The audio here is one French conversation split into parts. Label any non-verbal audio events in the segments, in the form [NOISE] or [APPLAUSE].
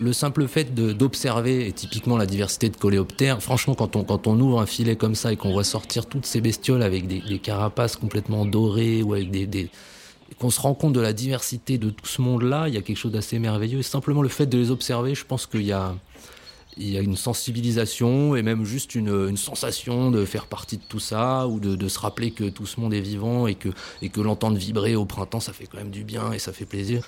le simple fait d'observer, et typiquement la diversité de coléoptères, franchement, quand on, quand on ouvre un filet comme ça et qu'on voit sortir toutes ces bestioles avec des, carapaces complètement dorées ou avec des, qu'on se rend compte de la diversité de tout ce monde-là, il y a quelque chose d'assez merveilleux. simplement le fait de les observer, je pense qu'il y a, il y a une sensibilisation et même juste une, sensation de faire partie de tout ça ou de, se rappeler que tout ce monde est vivant et que, et l'entendre vibrer au printemps, ça fait quand même du bien et ça fait plaisir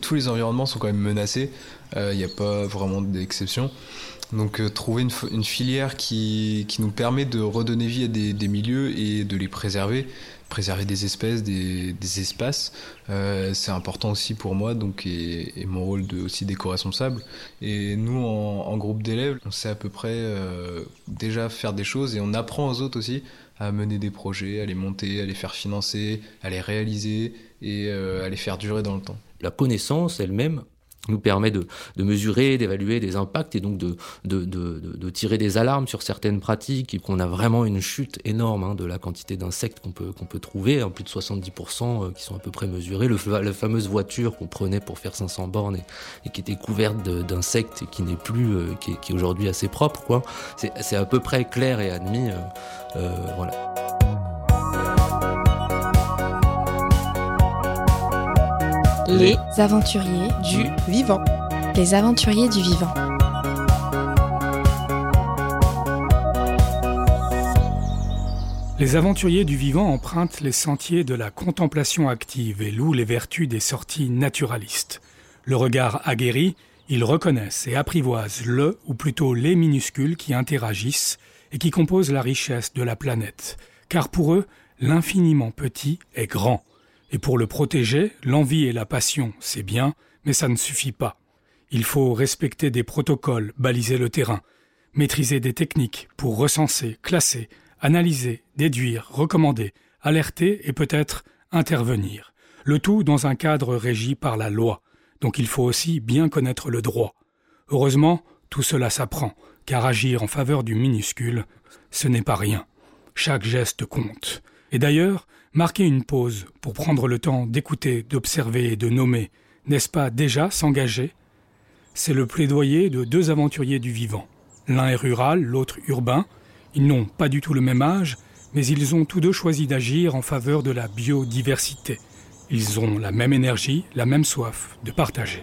tous les environnements sont quand même menacés. Il euh, n'y a pas vraiment d'exception. Donc euh, trouver une, filière qui, qui, nous permet de redonner vie à des, milieux et de les préserver, préserver des espèces, des, espaces, euh, c'est important aussi pour moi donc et, mon rôle de, aussi d'éco-responsable. Et nous en, groupe d'élèves, on sait à peu près déjà faire des choses et on apprend aux autres aussi à mener des projets, à les monter, à les faire financer, à les réaliser et à les faire durer dans le temps la connaissance elle-même nous permet de, mesurer, d'évaluer des impacts et donc de, tirer des alarmes sur certaines pratiques et qu'on a vraiment une chute énorme hein, de la quantité d'insectes qu'on peut, qu'on peut trouver, hein, plus de 70% euh, qui sont à peu près mesurés. Le, la fameuse voiture qu'on prenait pour faire 500 bornes et, qui était couverte d'insectes et qui n'est plus, euh, qui est, aujourd'hui assez propre, quoi. C'est à peu près clair et admis. Euh, voilà. Les aventuriers du vivant. Les aventuriers du vivant. Les aventuriers du vivant empruntent les sentiers de la contemplation active et louent les vertus des sorties naturalistes. Le regard aguerri, ils reconnaissent et apprivoisent le, ou plutôt les minuscules qui interagissent et qui composent la richesse de la planète. Car pour eux, l'infiniment petit est grand. Et pour le protéger, l'envie et la passion, c'est bien, mais ça ne suffit pas. Il faut respecter des protocoles, baliser le terrain, maîtriser des techniques pour recenser, classer, analyser, déduire, recommander, alerter et peut-être intervenir. Le tout dans un cadre régi par la loi. Donc il faut aussi bien connaître le droit. Heureusement, tout cela s'apprend, car agir en faveur du minuscule, ce n'est pas rien. Chaque geste compte. Et d'ailleurs, Marquer une pause pour prendre le temps d'écouter, d'observer et de nommer, n'est-ce pas déjà s'engager? C'est le plaidoyer de deux aventuriers du vivant. L'un est rural, l'autre urbain. Ils n'ont pas du tout le même âge, mais ils ont tous deux choisi d'agir en faveur de la biodiversité. Ils ont la même énergie, la même soif de partager.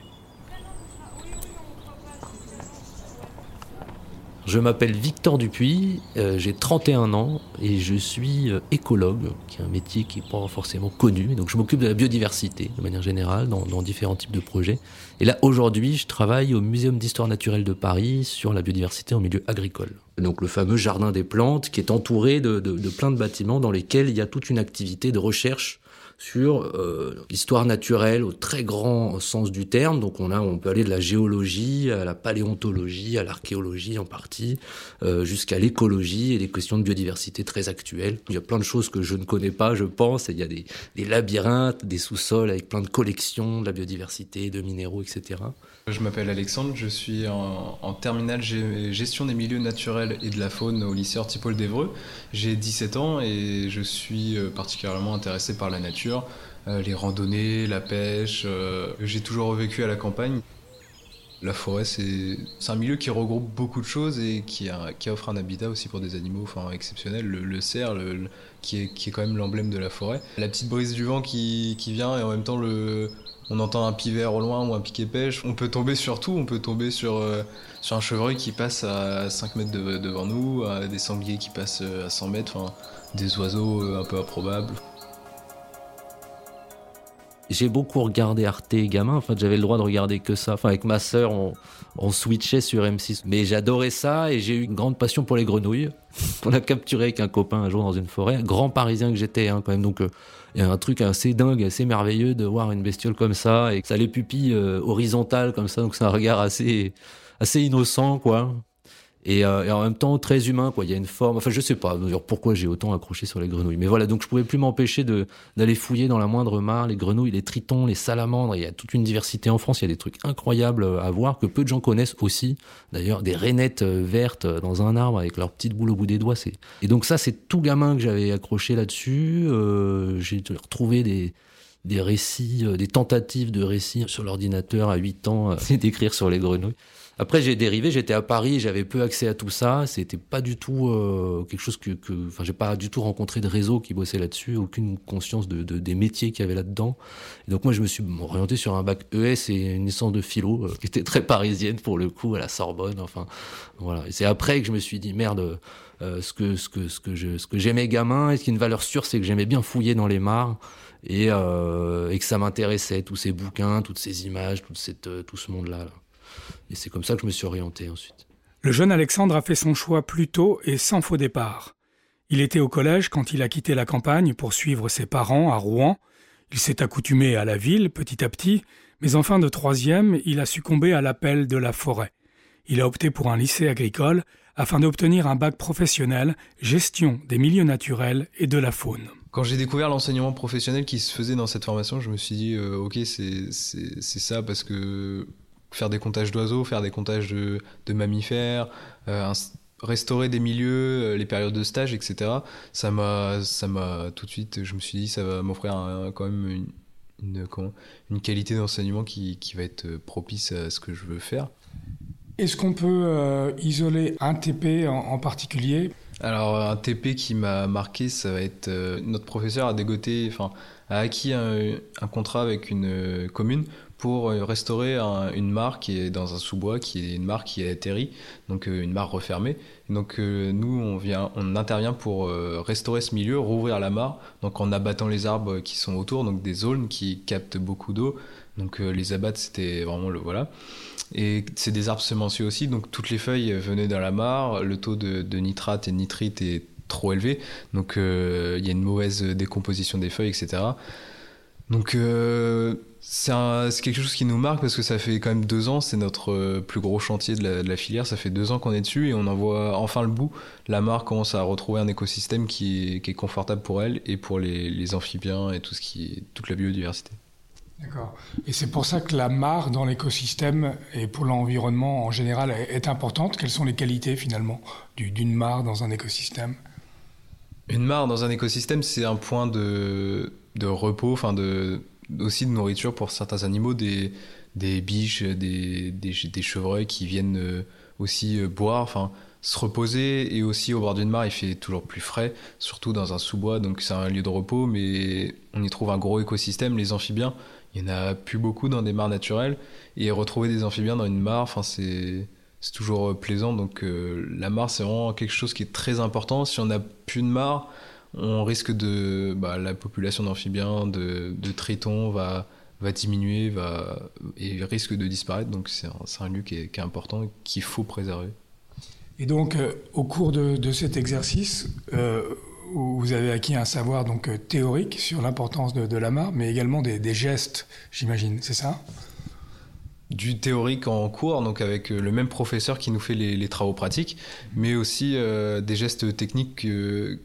Je m'appelle Victor Dupuis, euh, j'ai 31 ans et je suis euh, écologue, qui est un métier qui n'est pas forcément connu. Donc je m'occupe de la biodiversité de manière générale dans, différents types de projets. Et là aujourd'hui, je travaille au Muséum d'histoire naturelle de Paris sur la biodiversité en milieu agricole. Donc le fameux jardin des plantes qui est entouré de, de plein de bâtiments dans lesquels il y a toute une activité de recherche sur euh, l'histoire naturelle au très grand sens du terme. Donc on a, on peut aller de la géologie à la paléontologie, à l'archéologie en partie, euh, jusqu'à l'écologie et des questions de biodiversité très actuelles. Il y a plein de choses que je ne connais pas, je pense. il y a des, des labyrinthes, des sous-sols avec plein de collections de la biodiversité, de minéraux, etc. Je m'appelle Alexandre, je suis en, en, terminale gestion des milieux naturels et de la faune au lycée Hortipole d'Evreux. J'ai 17 ans et je suis euh, particulièrement intéressé par la nature, euh, les randonnées, la pêche. Euh, j'ai toujours vécu à la campagne. La forêt, c'est un milieu qui regroupe beaucoup de choses et qui, offre un habitat aussi pour des animaux enfin, exceptionnels. Le, cerf, qui, est, quand même l'emblème de la forêt. La petite brise du vent qui vient et en même temps le, on entend un pivert au loin ou un piquet pêche. On peut tomber sur tout, on peut tomber sur, euh, un chevreuil qui passe à 5 mètres devant nous, des sangliers qui passent à 100 mètres, des oiseaux euh, un peu improbables. J'ai beaucoup regardé Arte gamin, en fait j'avais le droit de regarder que ça. Enfin avec ma sœur on, on switchait sur M6. Mais j'adorais ça et j'ai eu une grande passion pour les grenouilles. [LAUGHS] on a capturé avec un copain un jour dans une forêt, grand parisien que j'étais hein, quand même. Donc euh, il y a un truc assez dingue, assez merveilleux de voir une bestiole comme ça et ça les pupilles euh, horizontales comme ça, donc c'est un regard assez, assez innocent, quoi. Euh, et, en même temps très humain quoi. Il y a une forme. Enfin je sais pas pourquoi j'ai autant accroché sur les grenouilles. Mais voilà donc je pouvais plus m'empêcher de d'aller fouiller dans la moindre mare les grenouilles les tritons les salamandres. Il y a toute une diversité en France. Il y a des trucs incroyables à voir que peu de gens connaissent aussi. D'ailleurs des rainettes euh, vertes dans un arbre avec leur petite boule au bout des doigts c'est et donc ça c'est tout gamin que j'avais accroché là-dessus. Euh, j'ai retrouvé des des récits, des tentatives de récits sur l'ordinateur à 8 ans, [LAUGHS] d'écrire sur les grenouilles. Après, j'ai dérivé, j'étais à Paris, j'avais peu accès à tout ça. C'était pas du tout euh, quelque chose que, que, enfin, j'ai pas du tout rencontré de réseau qui bossait là-dessus, aucune conscience de, de des métiers qu'il y avait là-dedans. Donc moi, je me suis orienté sur un bac ES et une licence de philo euh, qui était très parisienne pour le coup à la Sorbonne. Enfin, voilà. Et c'est après que je me suis dit merde. Euh, ce que ce que ce que je ce que j'aimais gamin et ce qui est une valeur sûre c'est que j'aimais bien fouiller dans les mares et, euh, et que ça m'intéressait tous ces bouquins toutes ces images toute cette euh, tout ce monde là. là. Et c'est comme ça que je me suis orienté ensuite. Le jeune Alexandre a fait son choix plus tôt et sans faux départ. Il était au collège quand il a quitté la campagne pour suivre ses parents à Rouen. Il s'est accoutumé à la ville petit à petit, mais en fin de troisième, il a succombé à l'appel de la forêt. Il a opté pour un lycée agricole afin d'obtenir un bac professionnel, gestion des milieux naturels et de la faune. Quand j'ai découvert l'enseignement professionnel qui se faisait dans cette formation, je me suis dit, euh, ok, c'est ça parce que faire des comptages d'oiseaux, faire des comptages de, mammifères, euh, restaurer des milieux, euh, les périodes de stage, etc. Ça m'a, ça m'a tout de suite, je me suis dit, ça va m'offrir quand même une, qualité d'enseignement qui, va être propice à ce que je veux faire. Est-ce qu'on peut isoler un TP en, particulier? Alors un TP qui m'a marqué, ça va être notre professeur a dégoté, enfin a acquis un, contrat avec une commune pour euh, restaurer une mare qui est dans un sous-bois, qui est une mare qui a atterri, donc euh, une mare refermée. Donc euh, nous, on, vient, on intervient pour restaurer ce milieu, rouvrir la mare, donc en abattant les arbres qui sont autour, donc des zones qui captent beaucoup d'eau. Donc les abattre, c'était vraiment le voilà. Et c'est des arbres semenciers aussi, donc toutes les feuilles venaient dans la mare, le taux de, de nitrate et nitrite est trop élevé, donc il y a une mauvaise décomposition des feuilles, etc. Donc c'est quelque chose qui nous marque parce que ça fait quand même deux ans, c'est notre euh, plus gros chantier de la, filière, ça fait deux ans qu'on est dessus et on en voit enfin le bout. La mare commence à retrouver un écosystème qui est, confortable pour elle et pour les, amphibiens et tout ce qui toute la biodiversité. D'accord. Et c'est pour ça que la mare dans l'écosystème et pour l'environnement en général est importante. Quelles sont les qualités finalement d'une mare dans un écosystème? Une mare dans un écosystème, c'est un point de, repos, enfin de aussi de nourriture pour certains animaux, des, biches, des, des, chevreuils qui viennent euh, aussi euh, boire, enfin se reposer. Et aussi au bord d'une mare il fait toujours plus frais, surtout dans un sous-bois, donc c'est un lieu de repos, mais on y trouve un gros écosystème, les amphibiens, il n'y en a plus beaucoup dans des mares naturelles, et retrouver des amphibiens dans une mare, enfin c'est c'est toujours euh, plaisant, donc la mare c'est vraiment quelque chose qui est très important, si on n'a plus de mare, on risque de bah, la population d'amphibiens, de, tritons va va diminuer, va et risque de disparaître. Donc c'est un, lieu qui est, important et qu'il faut préserver. Et donc euh, au cours de, cet exercice, euh, vous avez acquis un savoir donc euh, théorique sur l'importance de, la mare, mais également des, gestes, j'imagine, c'est ça? Du théorique en cours, donc avec le même professeur qui nous fait les, travaux pratiques, mais aussi des gestes techniques que,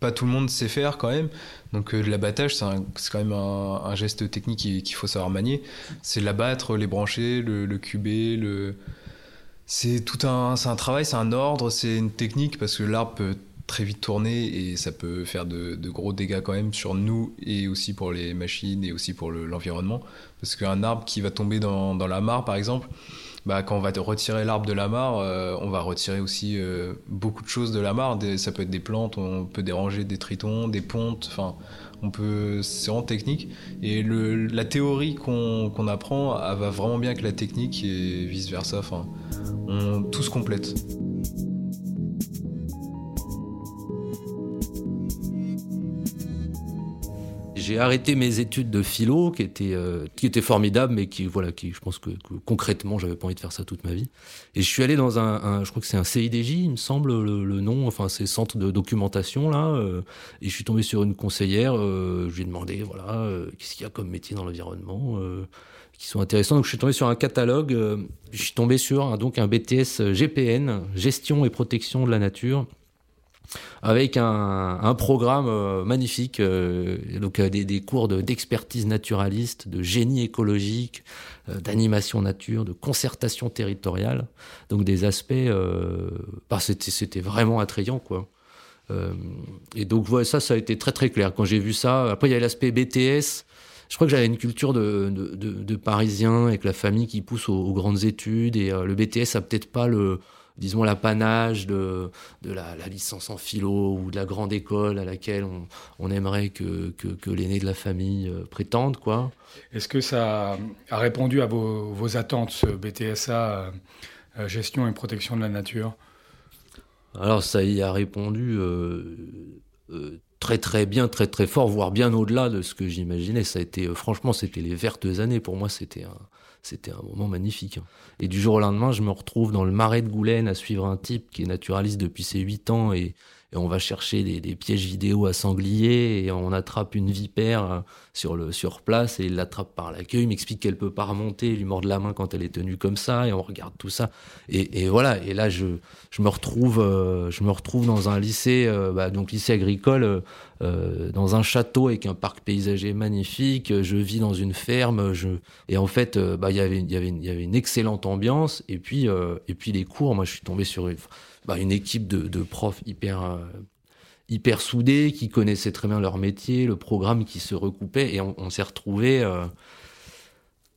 pas tout le monde sait faire quand même. Donc euh, l'abattage, c'est quand même un, geste technique qu'il faut savoir manier. C'est l'abattre, les brancher, le, cuber, le... C'est tout un, un travail, c'est un ordre, c'est une technique parce que l'arbre peut très vite tourner et ça peut faire de, gros dégâts quand même sur nous et aussi pour les machines et aussi pour l'environnement. parce qu'un arbre qui va tomber dans, la mare par exemple, bah, quand on va retirer l'arbre de la mare, euh, on va retirer aussi euh, beaucoup de choses de la mare. ça peut être des plantes, on peut déranger des tritons, des pontes, enfin, on peut, c'est vraiment technique. Et la théorie qu'on apprend, elle va vraiment bien avec la technique et vice versa. Enfin, on, tout se complète. J'ai arrêté mes études de philo, qui étaient, euh, qui étaient formidables, mais qui, voilà, qui, je pense que, concrètement, j'avais pas envie de faire ça toute ma vie. Et je suis allé dans un, je crois que c'est un CIDJ, il me semble, le, nom, enfin, c'est centre de documentation, là, euh, et je suis tombé sur une conseillère, euh, je lui ai demandé, voilà, qu'est-ce qu'il y a comme métier dans l'environnement, qui sont intéressants. Donc je suis tombé sur un catalogue, je suis tombé sur donc un BTS GPN, gestion et protection de la nature, avec un, programme magnifique, donc des, cours d'expertise naturaliste, de génie écologique, d'animation nature, de concertation territoriale, donc des aspects, bah, c'était vraiment attrayant quoi. Euh, et donc voilà, ça, ça a été très très clair quand j'ai vu ça. Après, il y a l'aspect BTS. Je crois que j'avais une culture de, de, Parisiens avec la famille qui pousse aux, grandes études et euh, le BTS a peut-être pas le, disons, l'apanage de, de la, licence en philo ou de la grande école à laquelle on, on aimerait que, que, que l'aîné de la famille euh, prétende, quoi. Est-ce que ça a répondu à vos, vos attentes, ce BTSA, gestion et protection de la nature? Alors ça y a répondu euh, euh, très très bien, très très fort, voire bien au-delà de ce que j'imaginais. Ça a été, euh, franchement, c'était les vertes années pour moi. C'était un, c'était un moment magnifique. Et du jour au lendemain, je me retrouve dans le marais de Goulaine à suivre un type qui est naturaliste depuis ses 8 ans et on va chercher des, pièges vidéo à sanglier et on attrape une vipère euh, sur le sur place et il l'attrape par la queue. Il m'explique qu'elle peut pas remonter, il lui mord la main quand elle est tenue comme ça et on regarde tout ça. Et, voilà. Et là, je, je me retrouve, euh, je me retrouve dans un lycée, euh, bah, donc lycée agricole, dans un château avec un parc paysager magnifique. Je vis dans une ferme. Et en fait, bah, il y avait, une excellente ambiance. Et puis, les cours. Moi, je suis tombé sur une bah, équipe de, profs hyper, euh, soudés, qui connaissaient très bien leur métier, le programme qui se recoupait, et on, s'est retrouvés. Euh,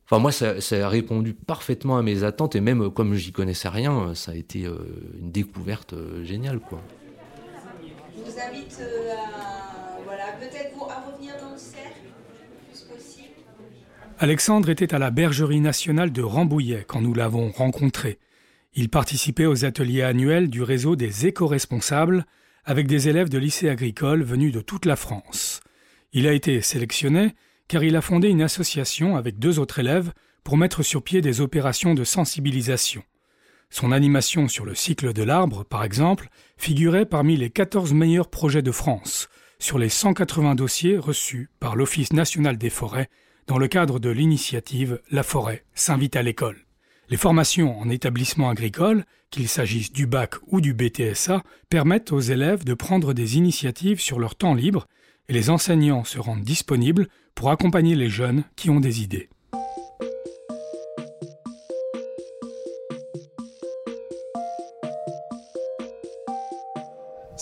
enfin, moi, ça, a répondu parfaitement à mes attentes, et même comme j'y connaissais rien, ça a été euh, une découverte géniale. Quoi. Je vous invite à, peut-être revenir dans le cercle. Alexandre était à la bergerie nationale de Rambouillet quand nous l'avons rencontré. Il participait aux ateliers annuels du réseau des éco-responsables avec des élèves de lycées agricoles venus de toute la France. Il a été sélectionné car il a fondé une association avec deux autres élèves pour mettre sur pied des opérations de sensibilisation. Son animation sur le cycle de l'arbre, par exemple, figurait parmi les 14 meilleurs projets de France, sur les 180 dossiers reçus par l'Office national des forêts dans le cadre de l'initiative La forêt s'invite à l'école. Les formations en établissement agricole, qu'il s'agisse du bac ou du BTSA, permettent aux élèves de prendre des initiatives sur leur temps libre et les enseignants se rendent disponibles pour accompagner les jeunes qui ont des idées.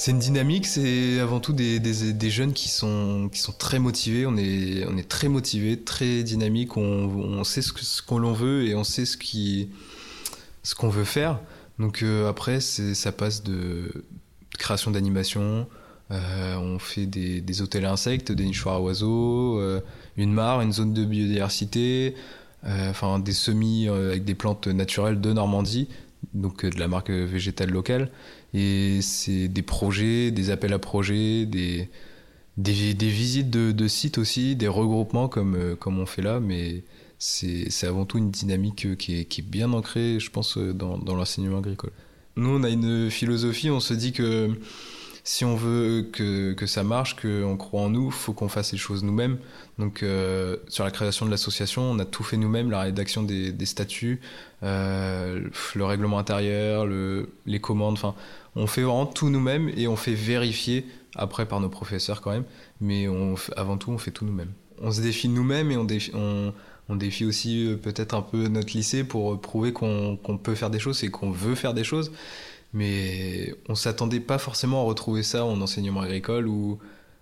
C'est une dynamique, c'est avant tout des, jeunes qui sont, très motivés. On est, très motivés, très dynamiques. On, sait ce qu'on l'on veut et on sait ce qu'on veut faire. Donc euh, après, ça passe de création d'animation. Euh, on fait des, hôtels à insectes, des nichoirs à oiseaux, euh, une mare, une zone de biodiversité, enfin des semis avec des plantes naturelles de Normandie, donc de la marque végétale locale. Et c'est des projets, des appels à projets, des, des, visites de, sites aussi, des regroupements comme, euh, comme on fait là, mais c'est avant tout une dynamique euh, qui est, qui est bien ancrée, je pense, euh, dans, dans l'enseignement agricole. Nous, on a une philosophie, on se dit que si on veut que, que ça marche, qu'on croit en nous, faut qu'on fasse les choses nous-mêmes. Donc, euh, sur la création de l'association, on a tout fait nous-mêmes, la rédaction des, statuts, euh, le règlement intérieur, le, les commandes. Enfin, on fait vraiment tout nous-mêmes et on fait vérifier après par nos professeurs quand même. Mais avant tout, on fait tout nous-mêmes. On se défie nous-mêmes et on défie, on, on défie aussi euh, peut-être un peu notre lycée pour prouver qu'on peut faire des choses et qu'on veut faire des choses mais on s'attendait pas forcément à retrouver ça en enseignement agricole ou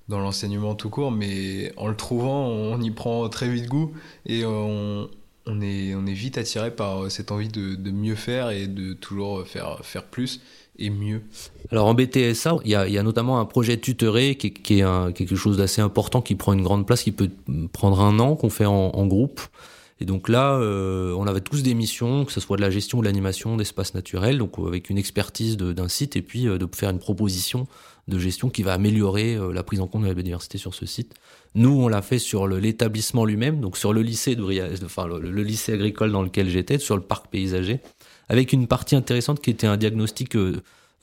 dans l'enseignement tout court, mais en le trouvant, on y prend très vite goût et on, est, vite attiré par cette envie de, mieux faire et de toujours faire, faire plus et mieux. Alors en BTSA, il y a, notamment un projet tutoré qui est quelque chose d'assez important, qui prend une grande place, qui peut prendre un an, qu'on fait en groupe. Et donc là, euh, on avait tous des missions, que ce soit de la gestion ou de l'animation d'espaces naturels, donc avec une expertise d'un site et puis euh, de faire une proposition de gestion qui va améliorer euh, la prise en compte de la biodiversité sur ce site. Nous, on l'a fait sur l'établissement lui-même, donc sur le lycée, de, enfin, le, lycée agricole dans lequel j'étais, sur le parc paysager, avec une partie intéressante qui était un diagnostic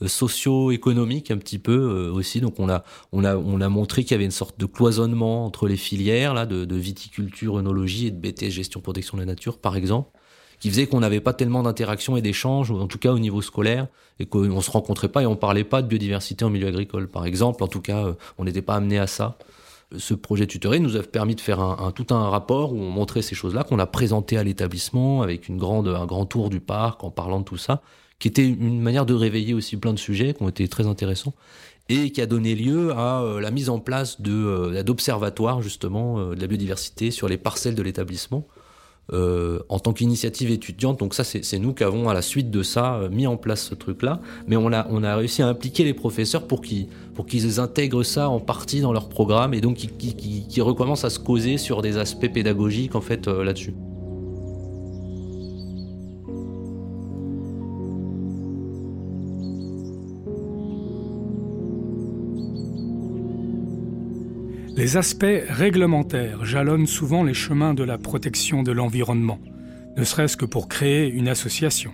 socio-économique un petit peu aussi. Donc on a, on on montré qu'il y avait une sorte de cloisonnement entre les filières là, de, viticulture, œnologie et de BTS gestion protection de la nature, par exemple qui faisait qu'on n'avait pas tellement d'interactions et d'échanges, en tout cas au niveau scolaire, et qu'on se rencontrait pas et on parlait pas de biodiversité en milieu agricole, par exemple. En tout cas, euh, on n'était pas amené à ça. Ce projet tutoré nous a permis de faire un, tout un rapport où on montrait ces choses-là, qu'on a présenté à l'établissement avec une grande, un grand tour du parc en parlant de tout ça, qui était une manière de réveiller aussi plein de sujets qui ont été très intéressants et qui a donné lieu à euh, la mise en place euh, d'observatoires justement de la biodiversité sur les parcelles de l'établissement euh, en tant qu'initiative étudiante. Donc ça, c'est nous qui avons à la suite de ça euh, mis en place ce truc-là. Mais on a, on a réussi à impliquer les professeurs pour qu'ils intègrent ça en partie dans leur programme et donc qu'ils recommencent à se causer sur des aspects pédagogiques en fait euh, là-dessus. Les aspects réglementaires jalonnent souvent les chemins de la protection de l'environnement, ne serait-ce que pour créer une association.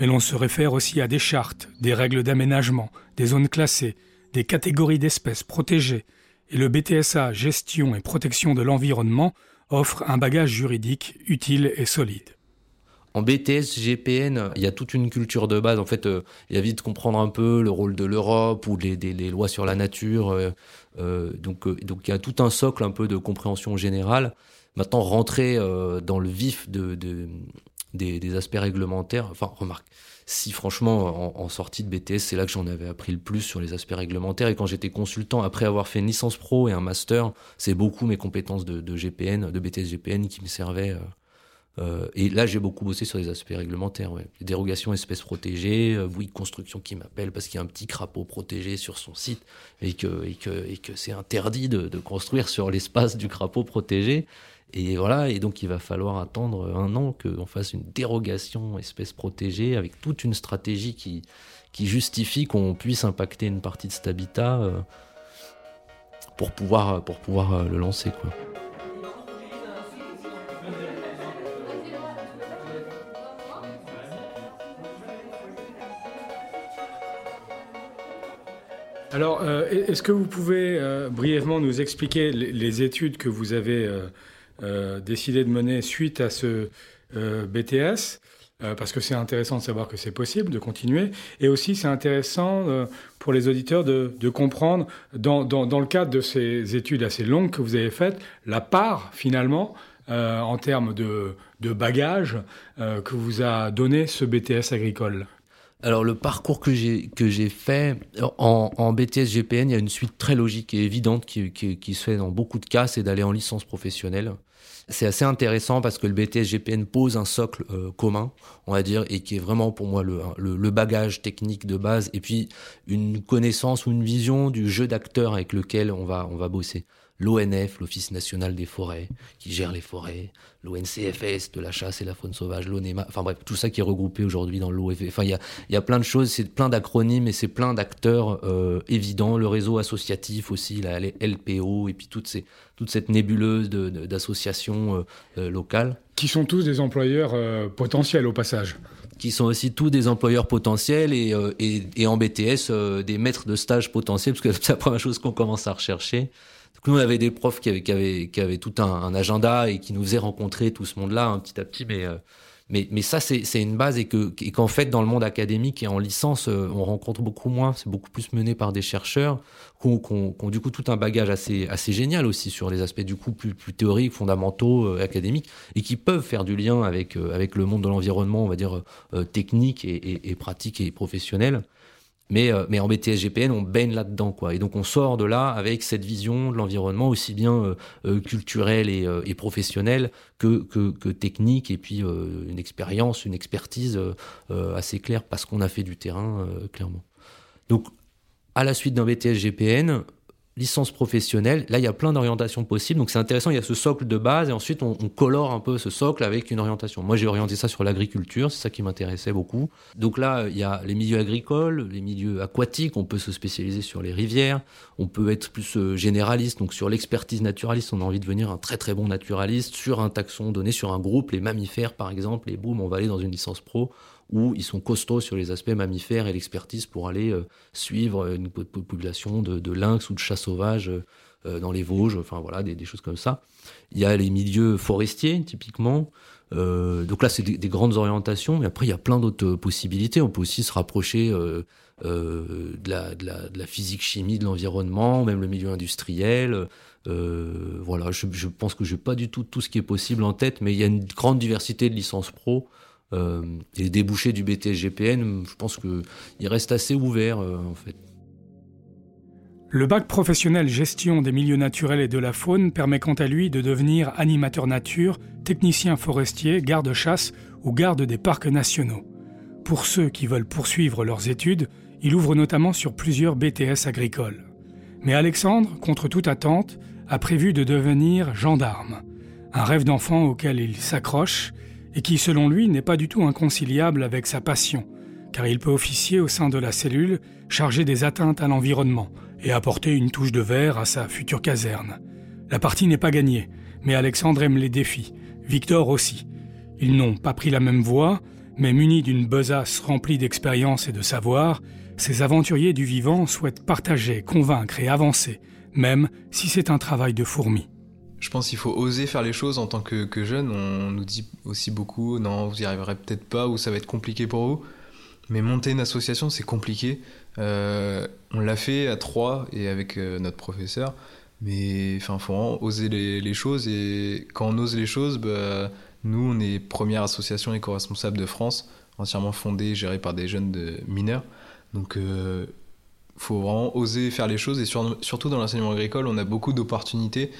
Mais l'on se réfère aussi à des chartes, des règles d'aménagement, des zones classées, des catégories d'espèces protégées, et le BTSA Gestion et protection de l'environnement offre un bagage juridique utile et solide. En BTS, GPN, il y a toute une culture de base. En fait, euh, il y a vite comprendre un peu le rôle de l'Europe ou les, lois sur la nature. Euh, euh, donc, il y a tout un socle un peu de compréhension générale. Maintenant, rentrer dans le vif de, des, aspects réglementaires. Enfin, remarque, si franchement, en, sortie de BTS, c'est là que j'en avais appris le plus sur les aspects réglementaires. Et quand j'étais consultant, après avoir fait une licence pro et un master, c'est beaucoup mes compétences de, de, GPN, de BTS GPN qui me servaient. Euh, et là, j'ai beaucoup bossé sur les aspects réglementaires. Ouais. Les dérogations espèces protégées, euh, oui, construction qui m'appelle parce qu'il y a un petit crapaud protégé sur son site et que, c'est interdit de, construire sur l'espace du crapaud protégé. Et voilà, et donc il va falloir attendre un an qu'on fasse une dérogation espèce protégée avec toute une stratégie qui, justifie qu'on puisse impacter une partie de cet habitat euh, pour pouvoir, le lancer. Alors, euh, est-ce que vous pouvez euh, brièvement nous expliquer les, études que vous avez euh, décidé de mener suite à ce BTS parce que c'est intéressant de savoir que c'est possible de continuer. Et aussi, c'est intéressant pour les auditeurs de, comprendre, dans, le cadre de ces études assez longues que vous avez faites, la part, finalement, en termes de, de bagages que vous a donné ce BTS agricole. Alors le parcours que j'ai que j'ai fait en, BTS GPN, il y a une suite très logique et évidente qui, qui, se fait dans beaucoup de cas, c'est d'aller en licence professionnelle. C'est assez intéressant parce que le BTS GPN pose un socle euh, commun, on va dire, et qui est vraiment pour moi le, le, le, bagage technique de base, et puis une connaissance ou une vision du jeu d'acteur avec lequel on va on va bosser l'ONF, l'Office national des forêts, qui gère les forêts, l'ONCFS de la chasse et la faune sauvage, l'ONEMA, enfin bref, tout ça qui est regroupé aujourd'hui dans l'OFF. Enfin, il y a, y a, plein de choses, c'est plein d'acronymes et c'est plein d'acteurs euh, évidents, le réseau associatif aussi, la LPO, et puis toute, ces, toute cette nébuleuse d'associations euh, euh, locales. Qui sont tous des employeurs potentiels au passage qui sont aussi tous des employeurs potentiels et, et, et en BTS des maîtres de stage potentiels, parce que [LAUGHS] c'est la première chose qu'on commence à rechercher nous, on avait des profs qui avaient, qui avaient, qui avaient tout un, agenda et qui nous faisaient rencontrer tout ce monde-là un petit à petit, mais euh, mais, mais ça, c'est une base et que et qu'en fait, dans le monde académique et en licence, euh, on rencontre beaucoup moins. C'est beaucoup plus mené par des chercheurs qui ont, du coup tout un bagage assez, assez génial aussi sur les aspects du coup plus, plus théoriques, fondamentaux, euh, académiques, et qui peuvent faire du lien avec, avec le monde de l'environnement, on va dire, technique et, et, pratique et professionnel. Mais, euh, mais en BTS GPN, on baigne là-dedans, quoi. Et donc on sort de là avec cette vision de l'environnement aussi bien euh, euh, culturelle et, et professionnelle que, que, que, technique, et puis une expérience, une expertise assez claire parce qu'on a fait du terrain, clairement. Donc à la suite d'un BTS GPN, licence professionnelle. Là, il y a plein d'orientations possibles. Donc, c'est intéressant. Il y a ce socle de base et ensuite, on, colore un peu ce socle avec une orientation. Moi, j'ai orienté ça sur l'agriculture. C'est ça qui m'intéressait beaucoup. Donc là, il y a les milieux agricoles, les milieux aquatiques. On peut se spécialiser sur les rivières. On peut être plus euh, généraliste. Donc, sur l'expertise naturaliste, on a envie de devenir un très, très bon naturaliste sur un taxon donné sur un groupe, les mammifères, par exemple. Et boum, on va aller dans une licence pro où ils sont costauds sur les aspects mammifères et l'expertise pour aller euh, suivre une population de, lynx ou de chats sauvages euh, dans les Vosges, enfin voilà, des, choses comme ça. Il y a les milieux forestiers, typiquement. donc là, c'est des, grandes orientations, mais après, il y a plein d'autres possibilités. On peut aussi se rapprocher de, la, de, la, physique-chimie de l'environnement, même le milieu industriel. Euh, voilà, je, je, pense que j'ai pas du tout tout ce qui est possible en tête, mais il y a une grande diversité de licences pro. Euh, les débouchés du BTS-GPN, je pense qu'il reste assez ouvert euh, en fait. Le bac professionnel gestion des milieux naturels et de la faune permet quant à lui de devenir animateur nature, technicien forestier, garde-chasse ou garde des parcs nationaux. Pour ceux qui veulent poursuivre leurs études, il ouvre notamment sur plusieurs BTS agricoles. Mais Alexandre, contre toute attente, a prévu de devenir gendarme, un rêve d'enfant auquel il s'accroche et qui, selon lui, n'est pas du tout inconciliable avec sa passion, car il peut officier au sein de la cellule chargée des atteintes à l'environnement et apporter une touche de verre à sa future caserne. La partie n'est pas gagnée, mais Alexandre aime les défis, Victor aussi. Ils n'ont pas pris la même voie, mais munis d'une besace remplie d'expérience et de savoir, ces aventuriers du vivant souhaitent partager, convaincre et avancer, même si c'est un travail de fourmi. Je pense qu'il faut oser faire les choses en tant que, jeune. On nous dit aussi beaucoup, non, vous y arriverez peut-être pas ou ça va être compliqué pour vous. Mais monter une association, c'est compliqué. Euh, on l'a fait à trois et avec euh, notre professeur. Mais enfin, faut oser les, choses. Et quand on ose les choses, bah, nous, on est première association éco-responsable de France, entièrement fondée, gérée par des jeunes de mineurs. Donc, euh, faut vraiment oser faire les choses et surtout dans l'enseignement agricole, on a beaucoup d'opportunités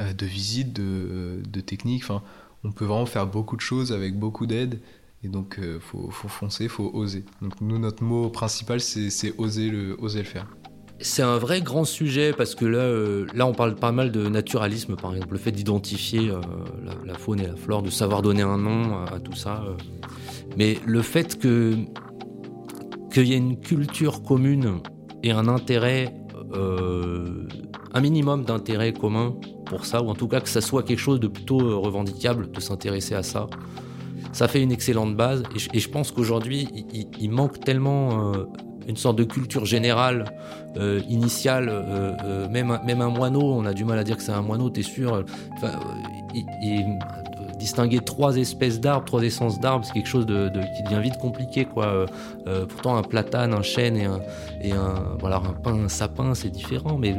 euh, de visites, de, de techniques. Enfin, on peut vraiment faire beaucoup de choses avec beaucoup d'aide. Et donc, il euh, faut, faut, foncer, faut oser. Donc, nous, notre mot principal, c'est oser le, faire. C'est un vrai grand sujet parce que là, euh, là, on parle pas mal de naturalisme, par exemple, le fait d'identifier la, faune et la flore, de savoir donner un nom à, à tout ça. Mais le fait que qu'il y ait une culture commune et un intérêt, euh, un minimum d'intérêt commun pour ça, ou en tout cas que ça soit quelque chose de plutôt euh, revendicable de s'intéresser à ça. Ça fait une excellente base, et je, pense qu'aujourd'hui, il, manque tellement euh, une sorte de culture générale initiale, même, même un moineau, on a du mal à dire que c'est un moineau, t'es sûr. Distinguer trois espèces d'arbres, trois essences d'arbres, c'est quelque chose qui devient vite compliqué. Euh, euh, pourtant, un platane, un chêne et un, sapin, c'est différent. Mais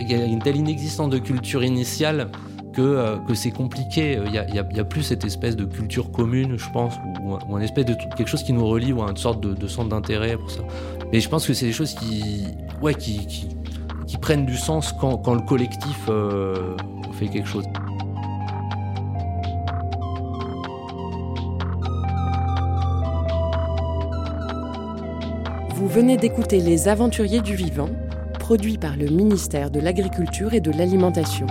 il y a une telle inexistence de culture initiale que, euh, c'est compliqué. Il n'y a, plus cette espèce de culture commune, je pense, ou, ou, un espèce de quelque chose qui nous relie, ou une sorte de, centre d'intérêt pour ça. Mais je pense que c'est des choses qui, prennent du sens quand le collectif fait quelque chose. Vous venez d'écouter Les Aventuriers du Vivant, produit par le ministère de l'Agriculture et de l'Alimentation.